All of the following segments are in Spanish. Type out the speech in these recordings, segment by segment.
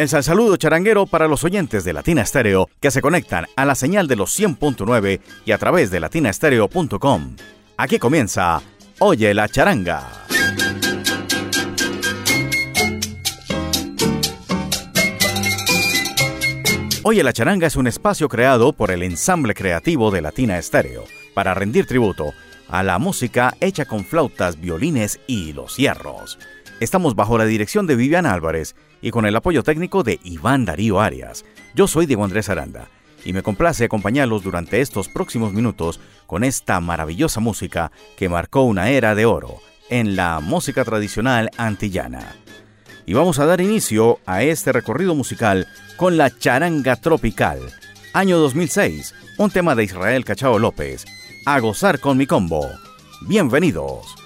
El saludo charanguero para los oyentes de Latina Estéreo que se conectan a la señal de los 100.9 y a través de latinastereo.com. Aquí comienza Oye la charanga. Oye la charanga es un espacio creado por el ensamble creativo de Latina Estéreo para rendir tributo a la música hecha con flautas, violines y los hierros. Estamos bajo la dirección de Viviana Álvarez y con el apoyo técnico de Iván Darío Arias. Yo soy Diego Andrés Aranda y me complace acompañarlos durante estos próximos minutos con esta maravillosa música que marcó una era de oro en la música tradicional antillana. Y vamos a dar inicio a este recorrido musical con la charanga tropical, año 2006, un tema de Israel Cachao López, a gozar con mi combo. Bienvenidos.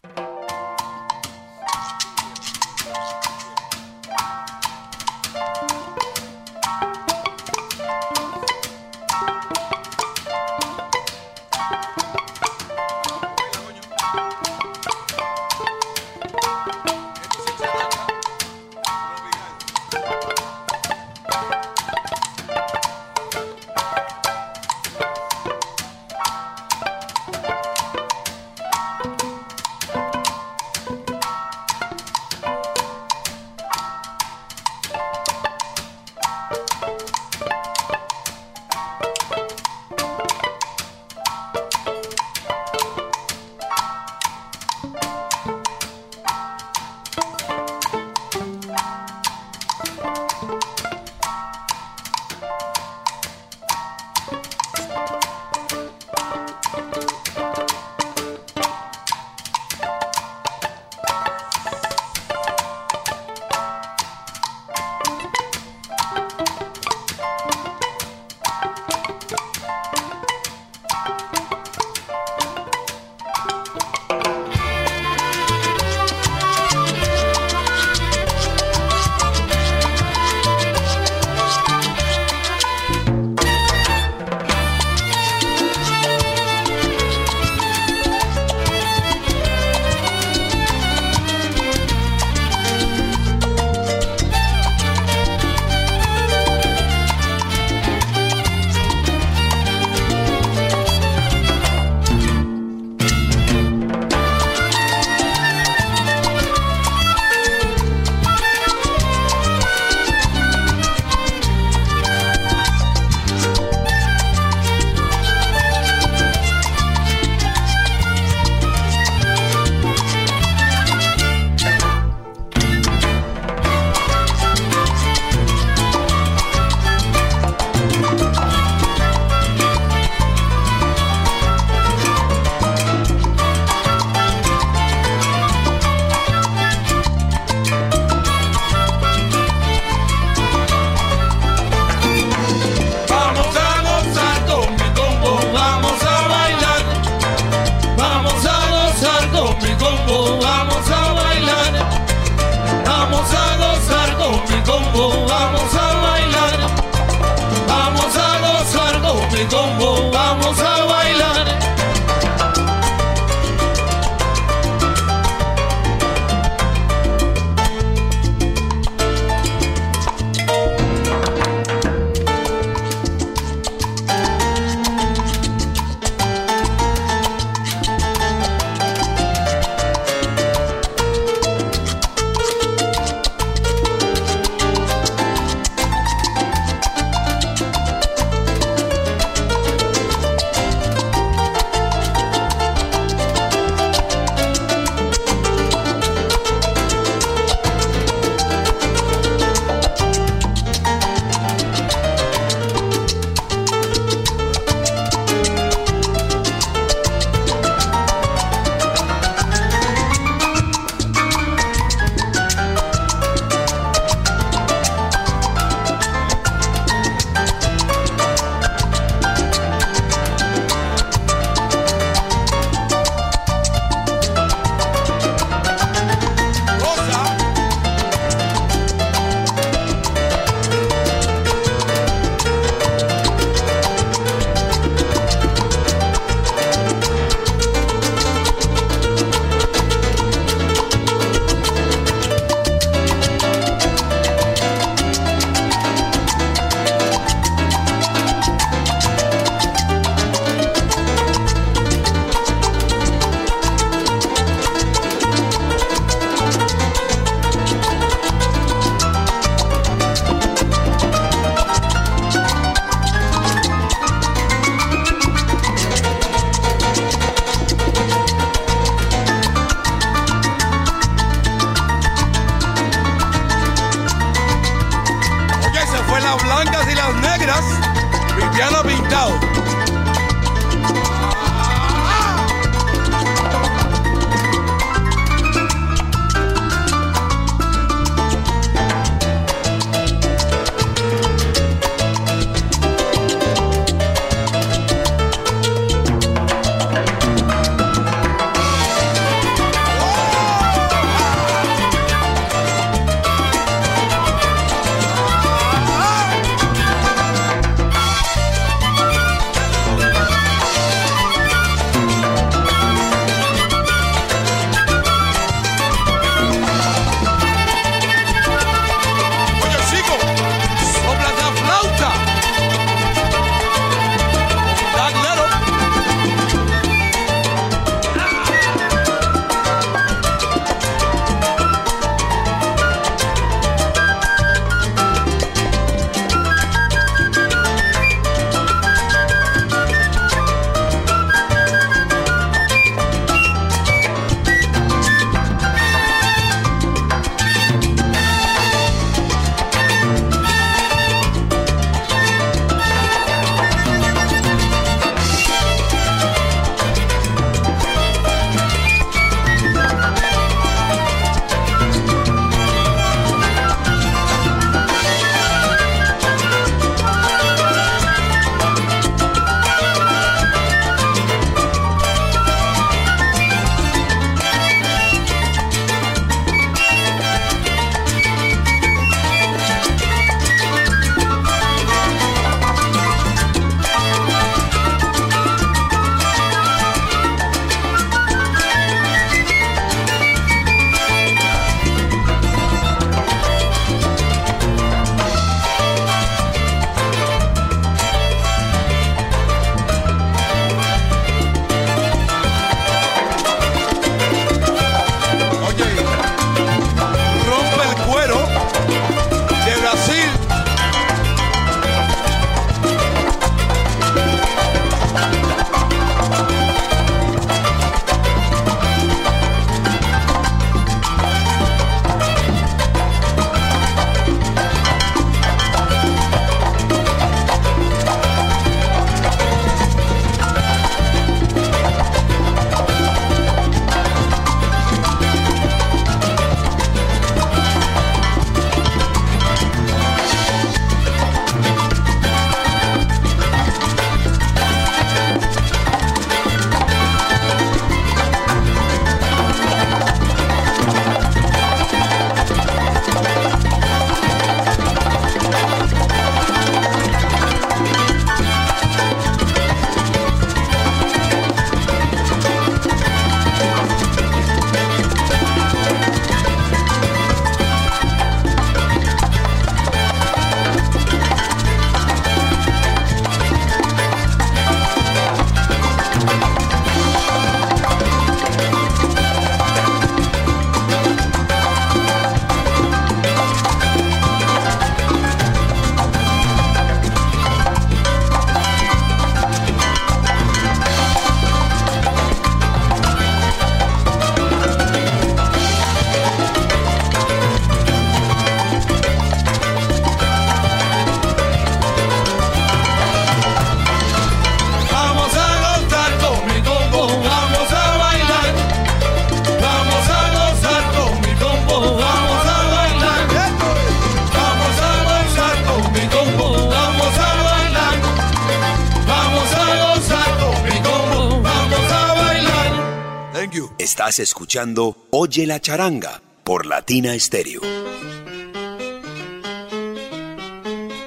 Estás escuchando Oye la charanga por Latina Stereo.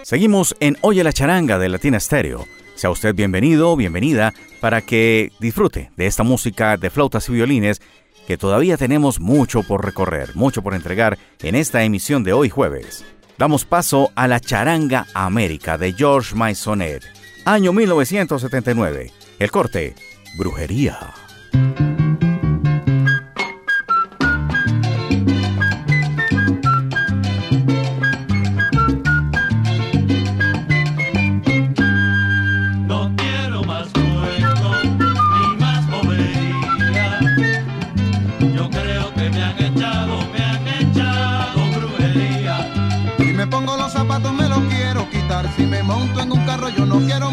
Seguimos en Oye la charanga de Latina Stereo. Sea usted bienvenido bienvenida para que disfrute de esta música de flautas y violines que todavía tenemos mucho por recorrer, mucho por entregar en esta emisión de hoy jueves. Damos paso a la charanga América de George Maisonet, año 1979. El corte, Brujería. monto en un carro, yo no quiero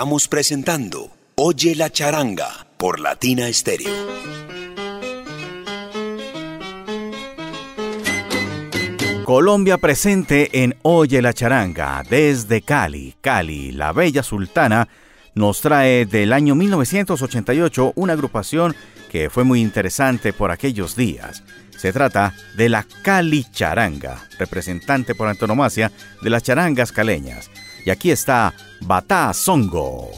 Estamos presentando Oye la charanga por Latina Estéreo. Colombia presente en Oye la charanga desde Cali. Cali, la bella sultana, nos trae del año 1988 una agrupación que fue muy interesante por aquellos días. Se trata de la Cali Charanga, representante por antonomasia de las charangas caleñas. Y aquí está Batá Songo.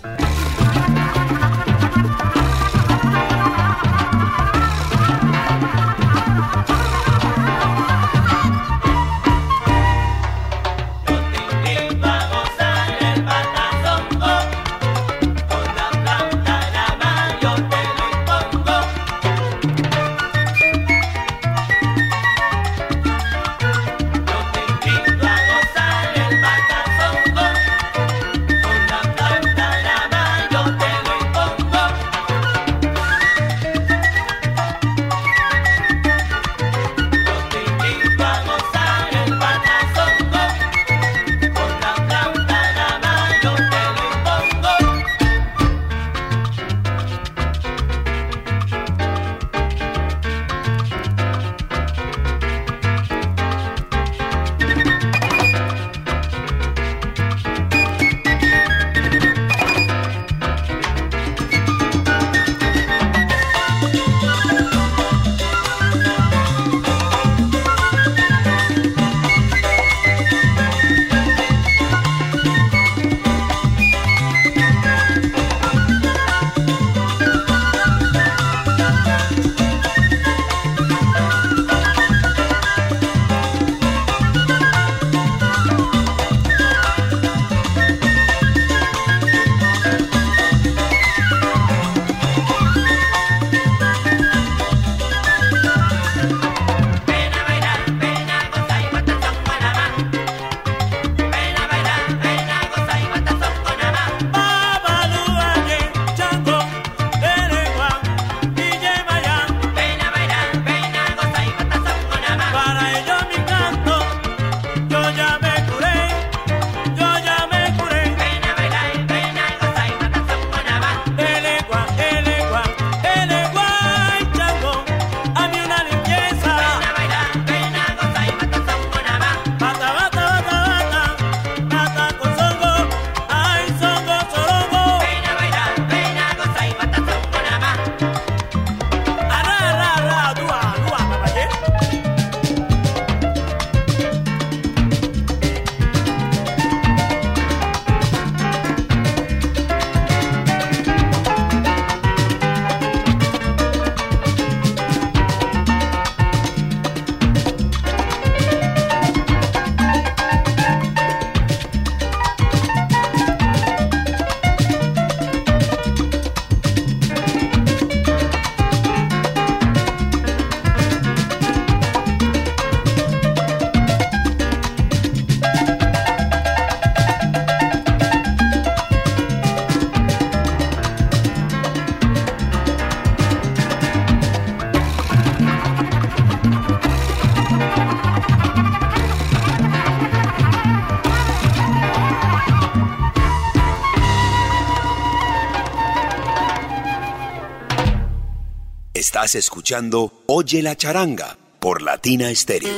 Estás escuchando Oye la charanga por Latina Estéreo.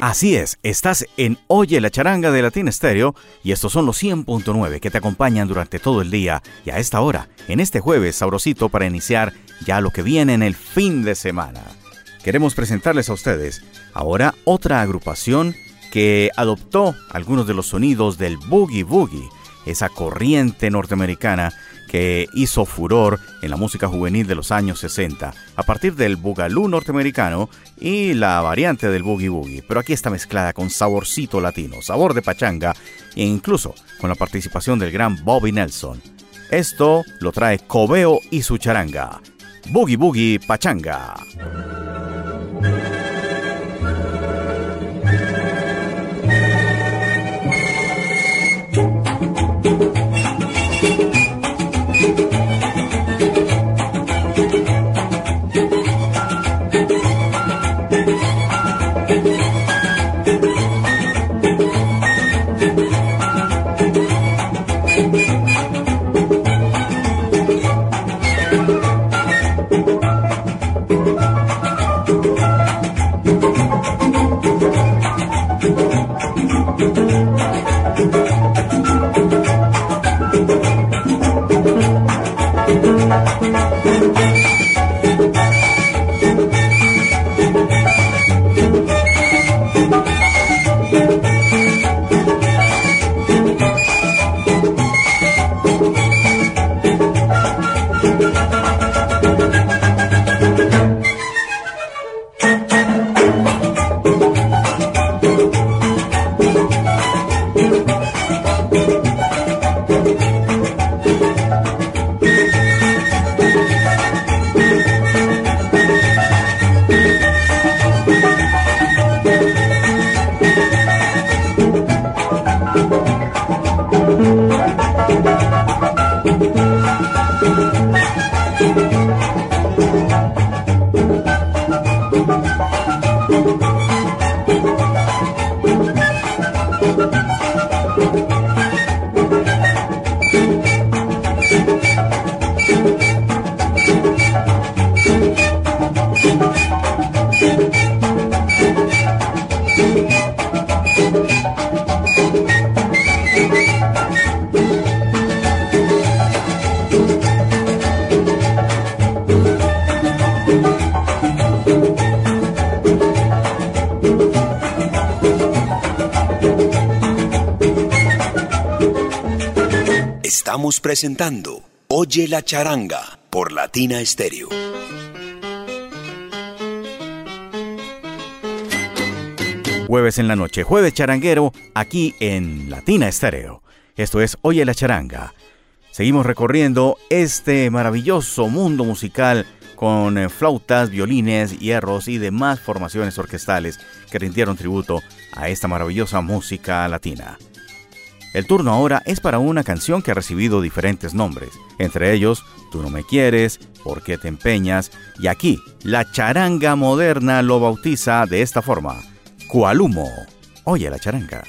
Así es, estás en Oye la charanga de Latina Estéreo y estos son los 100.9 que te acompañan durante todo el día y a esta hora, en este jueves sabrosito para iniciar ya lo que viene en el fin de semana. Queremos presentarles a ustedes ahora otra agrupación que adoptó algunos de los sonidos del boogie boogie, esa corriente norteamericana que hizo furor en la música juvenil de los años 60, a partir del boogaloo norteamericano y la variante del boogie boogie, pero aquí está mezclada con saborcito latino, sabor de pachanga e incluso con la participación del gran Bobby Nelson. Esto lo trae Cobeo y su charanga. Boogie Boogie Pachanga. Presentando Oye la charanga por Latina Estéreo. Jueves en la noche, jueves charanguero, aquí en Latina Estéreo. Esto es Oye la charanga. Seguimos recorriendo este maravilloso mundo musical con eh, flautas, violines, hierros y demás formaciones orquestales que rindieron tributo a esta maravillosa música latina. El turno ahora es para una canción que ha recibido diferentes nombres, entre ellos Tú no me quieres, ¿Por qué te empeñas? Y aquí, la charanga moderna lo bautiza de esta forma, Cualumo. Oye la charanga.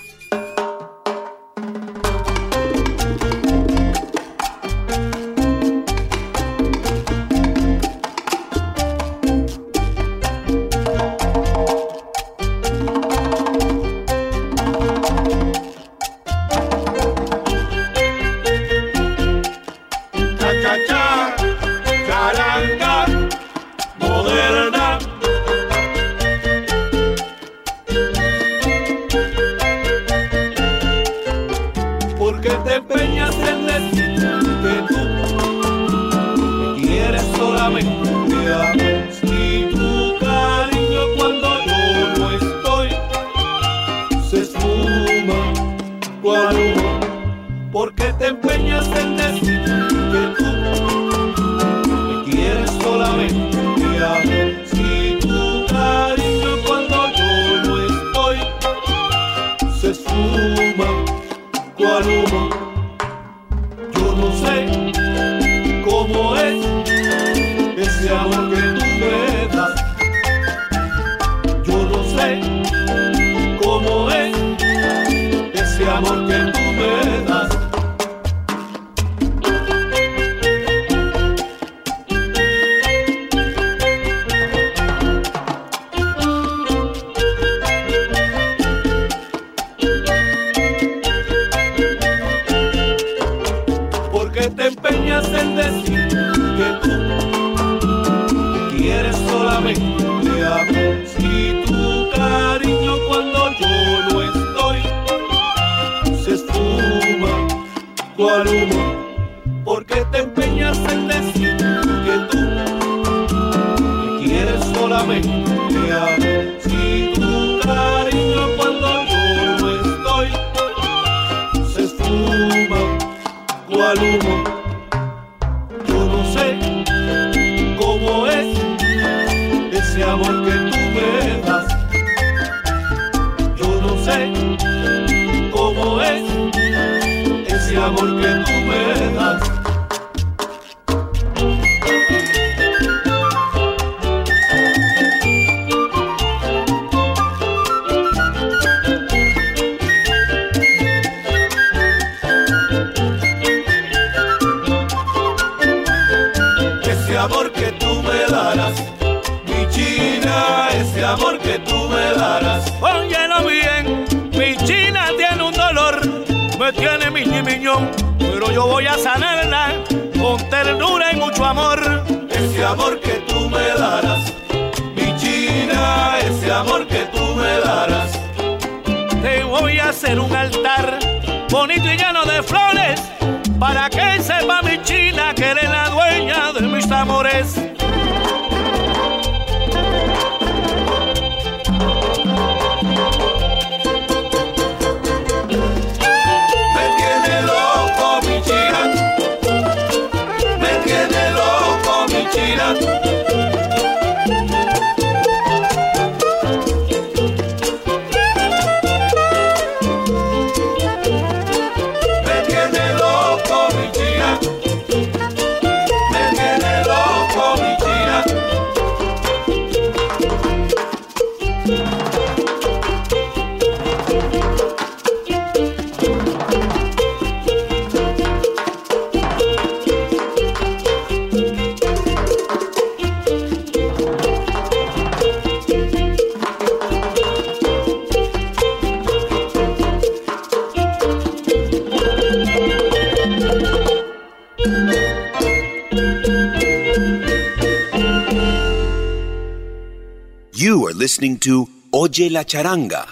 to Oye la Charanga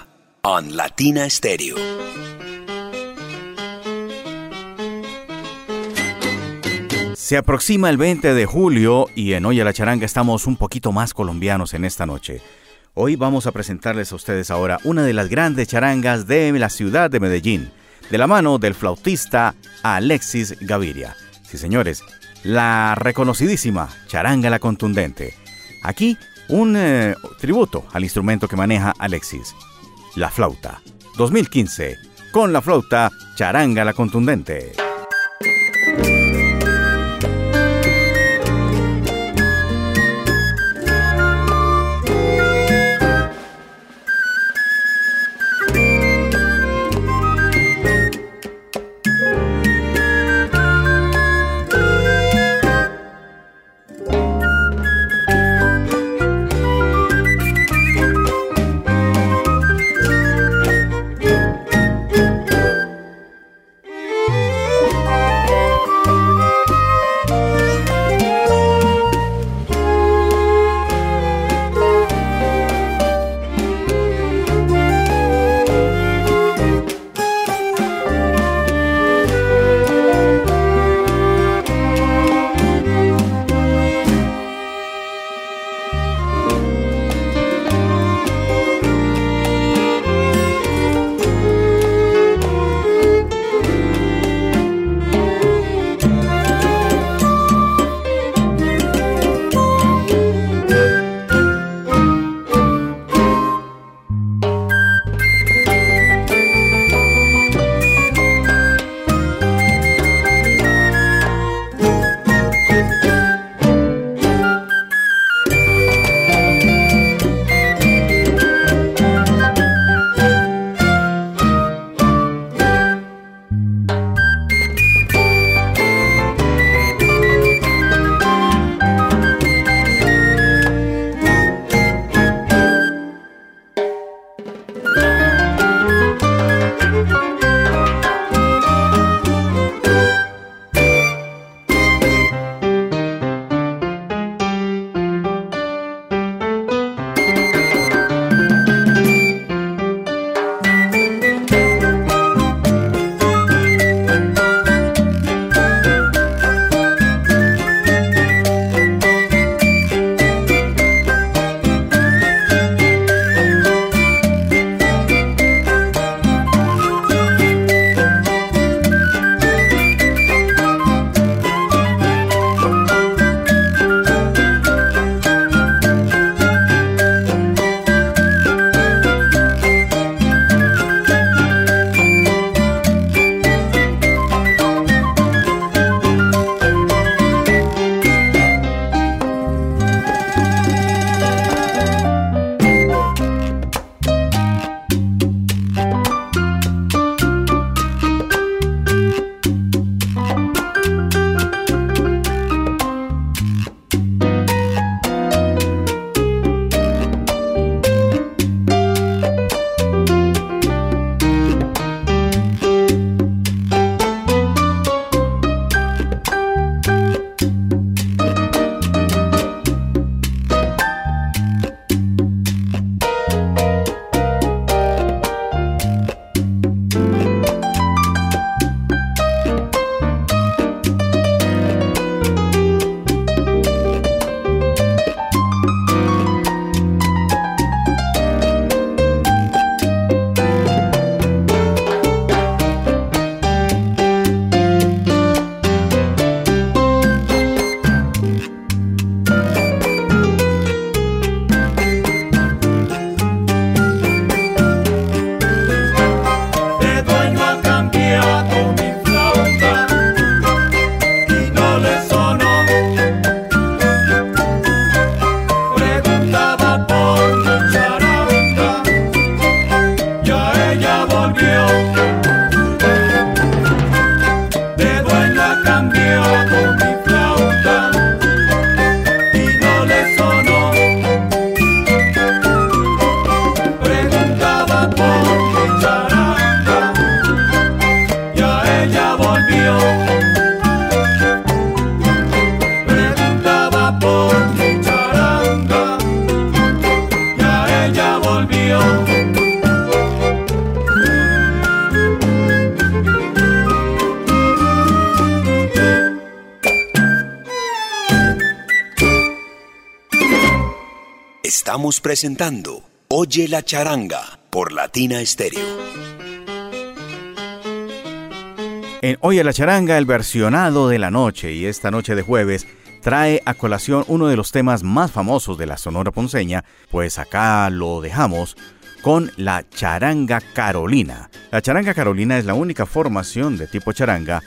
on Latina Stereo. Se aproxima el 20 de julio y en Oye la Charanga estamos un poquito más colombianos en esta noche. Hoy vamos a presentarles a ustedes ahora una de las grandes charangas de la ciudad de Medellín, de la mano del flautista Alexis Gaviria. Sí, señores, la reconocidísima Charanga la Contundente. Aquí un eh, tributo al instrumento que maneja Alexis, la flauta. 2015, con la flauta Charanga la Contundente. Presentando Oye la charanga por Latina Stereo. En Oye la charanga, el versionado de la noche y esta noche de jueves trae a colación uno de los temas más famosos de la Sonora Ponceña, pues acá lo dejamos con la charanga carolina. La charanga carolina es la única formación de tipo charanga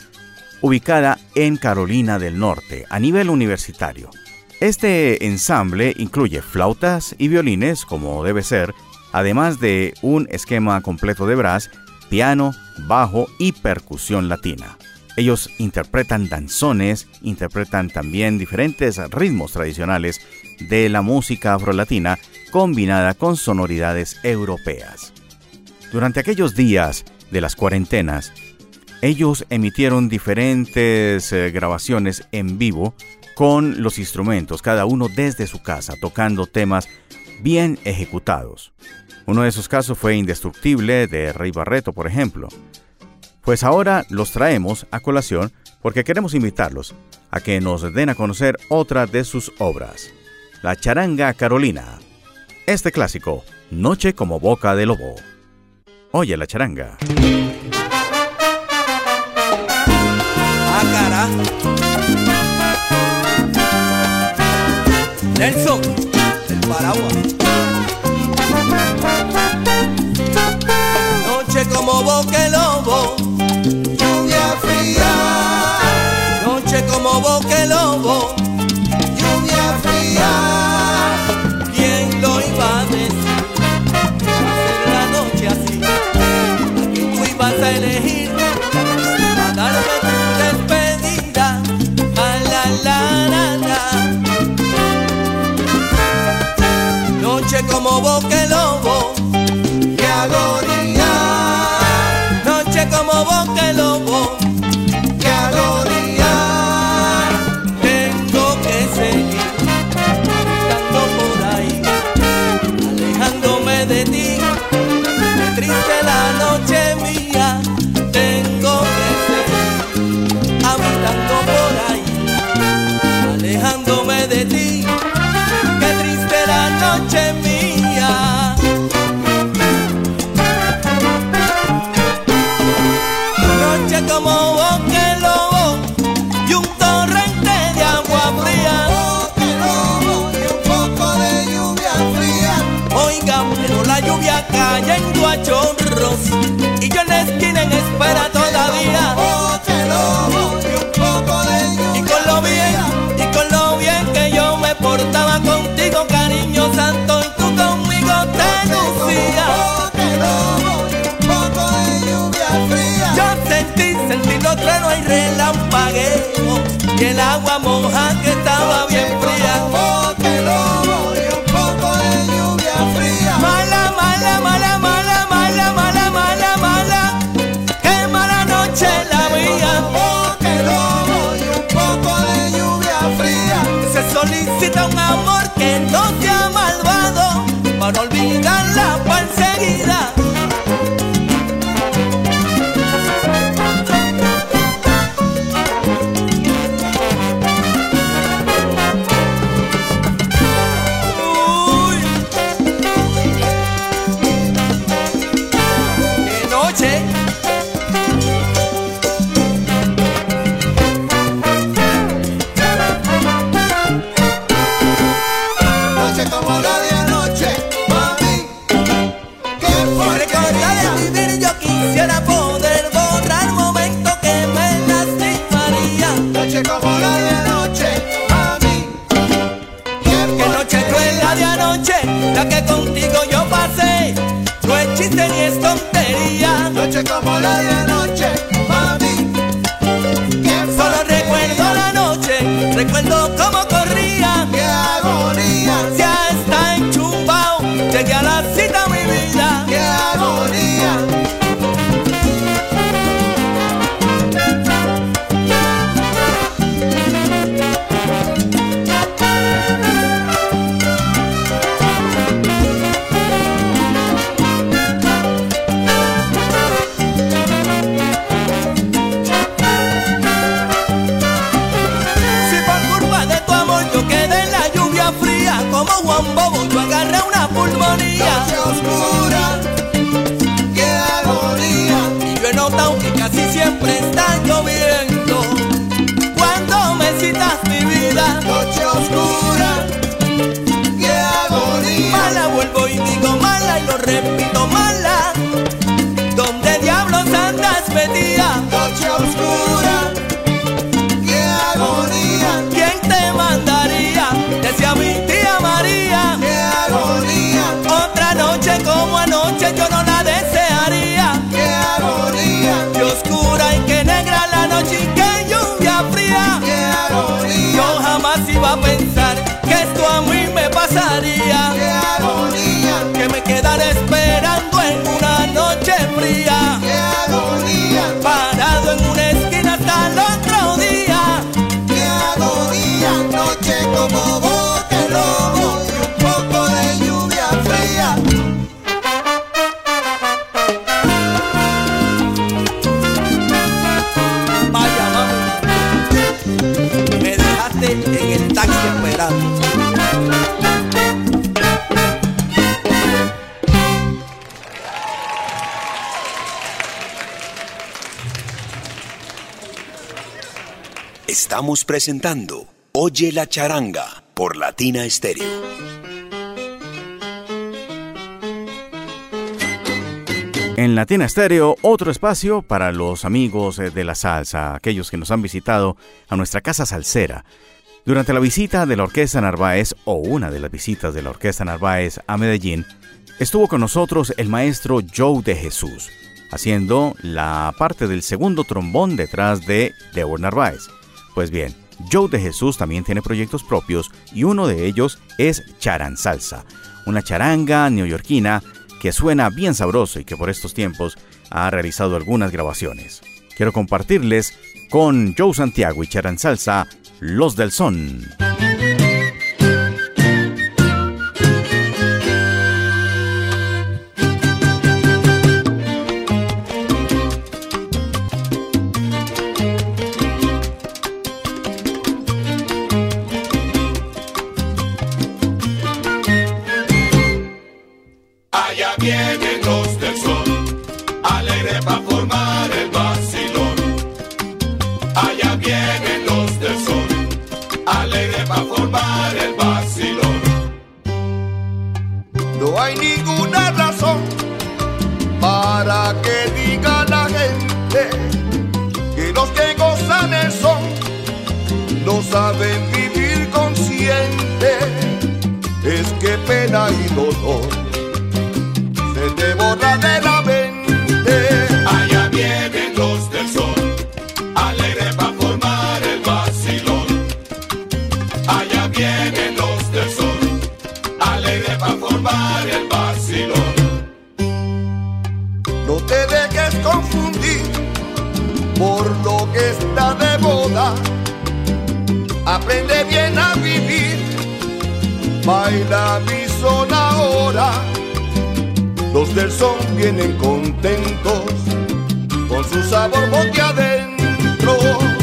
ubicada en Carolina del Norte a nivel universitario. Este ensamble incluye flautas y violines, como debe ser, además de un esquema completo de brass, piano, bajo y percusión latina. Ellos interpretan danzones, interpretan también diferentes ritmos tradicionales de la música afrolatina combinada con sonoridades europeas. Durante aquellos días de las cuarentenas, ellos emitieron diferentes eh, grabaciones en vivo con los instrumentos, cada uno desde su casa, tocando temas bien ejecutados. Uno de esos casos fue Indestructible de Rey Barreto, por ejemplo. Pues ahora los traemos a colación porque queremos invitarlos a que nos den a conocer otra de sus obras, La Charanga Carolina. Este clásico, Noche como Boca de Lobo. Oye la charanga. Ah, Nelson, el paraguas. Noche como boque lobo, lluvia fría. Noche como boque lobo, lluvia fría. ¿Quién lo iba a decir? Hacer la noche así, tú ibas a elegir a darme noche como boque lobo, qué agonía. Noche como boque lobo, truenos y relampagueo y el agua moja que estaba bien fría. Mala, mala, mala, mala, mala, mala, mala, mala, qué mala noche la mía. Se solicita un amor que no oscura, qué agonía. Mala vuelvo y digo mala y lo repito mala. ¿Dónde diablos andas metida? Noche oscura, qué agonía. ¿Quién te mandaría? Decía mi tía María. Qué agonía. Otra noche como anoche jamás iba a pensar Estamos presentando Oye la charanga por Latina Stereo. En Latina Estéreo, otro espacio para los amigos eh, de la salsa, aquellos que nos han visitado a nuestra casa salsera. Durante la visita de la Orquesta Narváez, o una de las visitas de la Orquesta Narváez a Medellín, estuvo con nosotros el maestro Joe de Jesús, haciendo la parte del segundo trombón detrás de Debo Narváez. Pues bien, Joe de Jesús también tiene proyectos propios y uno de ellos es Charan Salsa, una charanga neoyorquina que suena bien sabroso y que por estos tiempos ha realizado algunas grabaciones. Quiero compartirles con Joe Santiago y Charan Salsa, Los del Son. Los del son vienen contentos con su sabor bote adentro.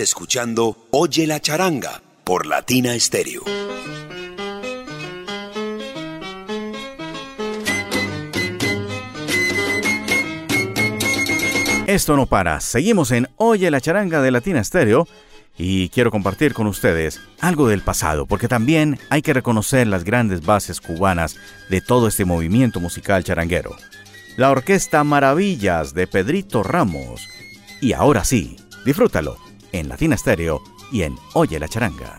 Escuchando Oye la charanga por Latina Stereo. Esto no para. Seguimos en Oye la charanga de Latina Stereo y quiero compartir con ustedes algo del pasado, porque también hay que reconocer las grandes bases cubanas de todo este movimiento musical charanguero. La Orquesta Maravillas de Pedrito Ramos. Y ahora sí, disfrútalo en Latina Stereo y en Oye la charanga.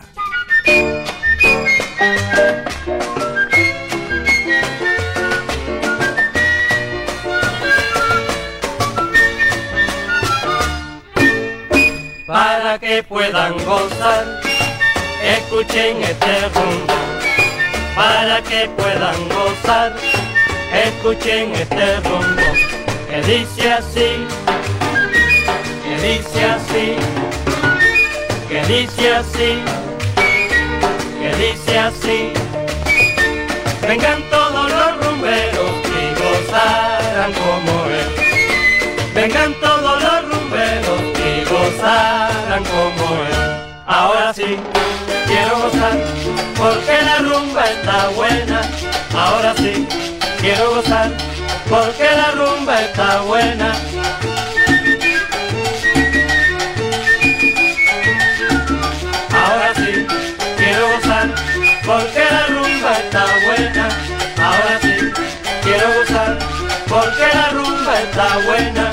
para que puedan gozar. Escuchen este rumbo, para que puedan gozar. Escuchen este rumbo, que dice así, que dice así, que dice así, que dice así. Vengan todos los rumberos y gozarán como él. Vengan todos los rumberos y gozarán como él. Ahora sí, quiero gozar, porque la rumba está buena. Ahora sí, quiero gozar, porque la rumba está buena. Está buena.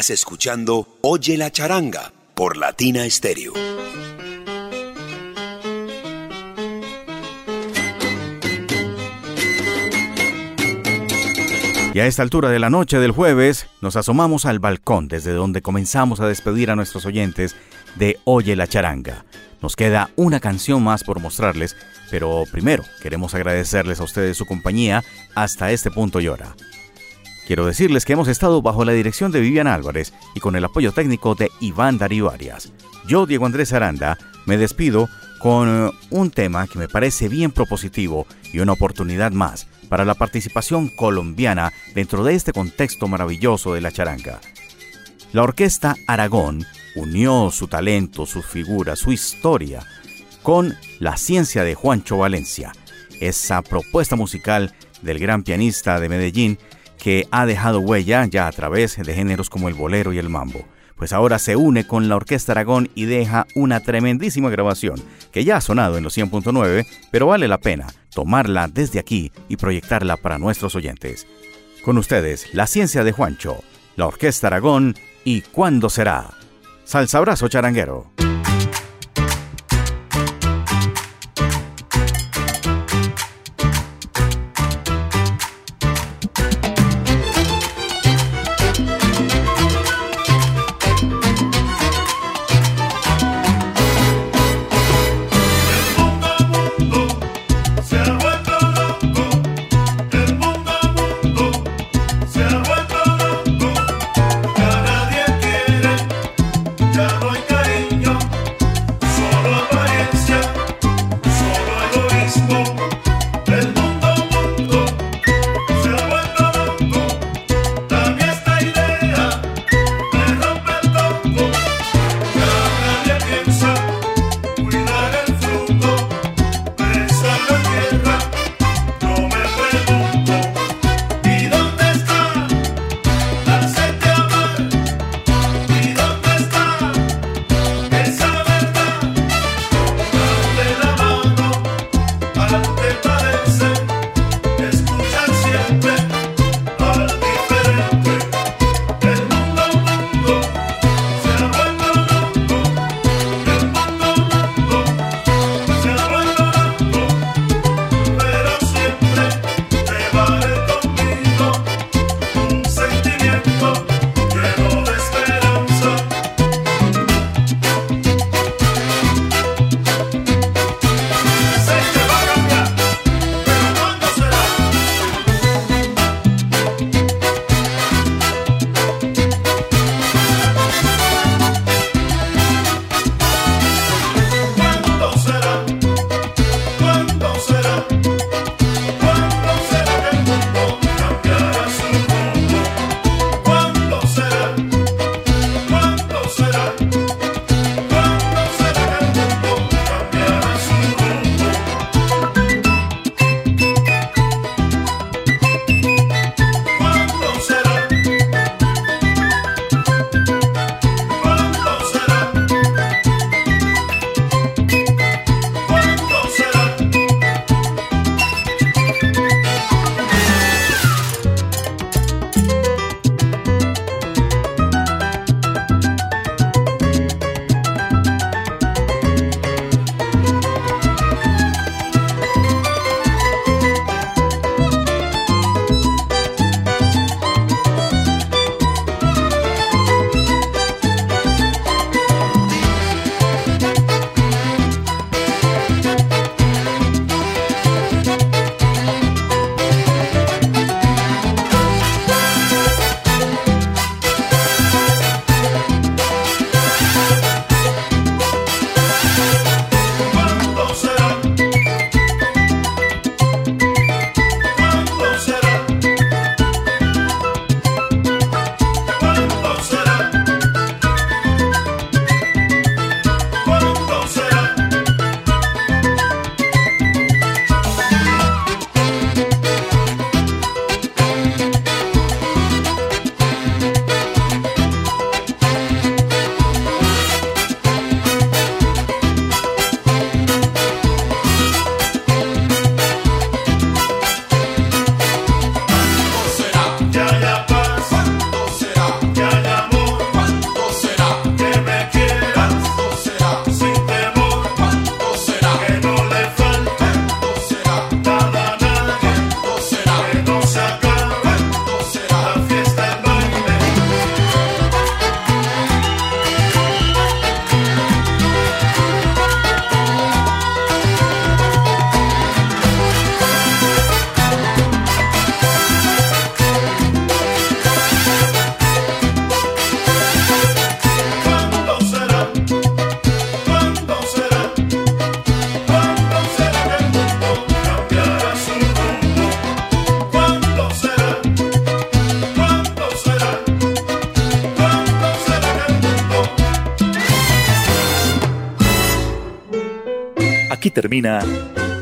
Estás escuchando Oye la charanga por Latina Stereo. Y a esta altura de la noche del jueves nos asomamos al balcón desde donde comenzamos a despedir a nuestros oyentes de Oye la charanga. Nos queda una canción más por mostrarles, pero primero queremos agradecerles a ustedes su compañía hasta este punto y hora. Quiero decirles que hemos estado bajo la dirección de Vivian Álvarez y con el apoyo técnico de Iván Darío Arias. Yo, Diego Andrés Aranda, me despido con eh, un tema que me parece bien propositivo y una oportunidad más para la participación colombiana dentro de este contexto maravilloso de la charanga. La orquesta Aragón unió su talento, su figura, su historia con la ciencia de Juancho Valencia, esa propuesta musical del gran pianista de Medellín que ha dejado huella ya a través de géneros como el bolero y el mambo. Pues ahora se une con la Orquesta Aragón y deja una tremendísima grabación que ya ha sonado en los 100.9, pero vale la pena tomarla desde aquí y proyectarla para nuestros oyentes. Con ustedes, la ciencia de Juancho, la Orquesta Aragón y ¿Cuándo será? Salsa abrazo charanguero.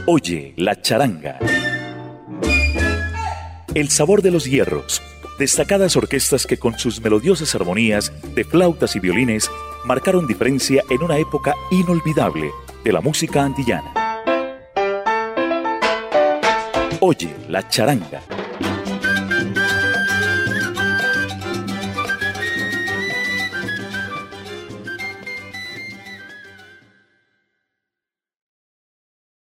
Oye la charanga. El sabor de los hierros. Destacadas orquestas que con sus melodiosas armonías de flautas y violines marcaron diferencia en una época inolvidable de la música antillana. Oye la charanga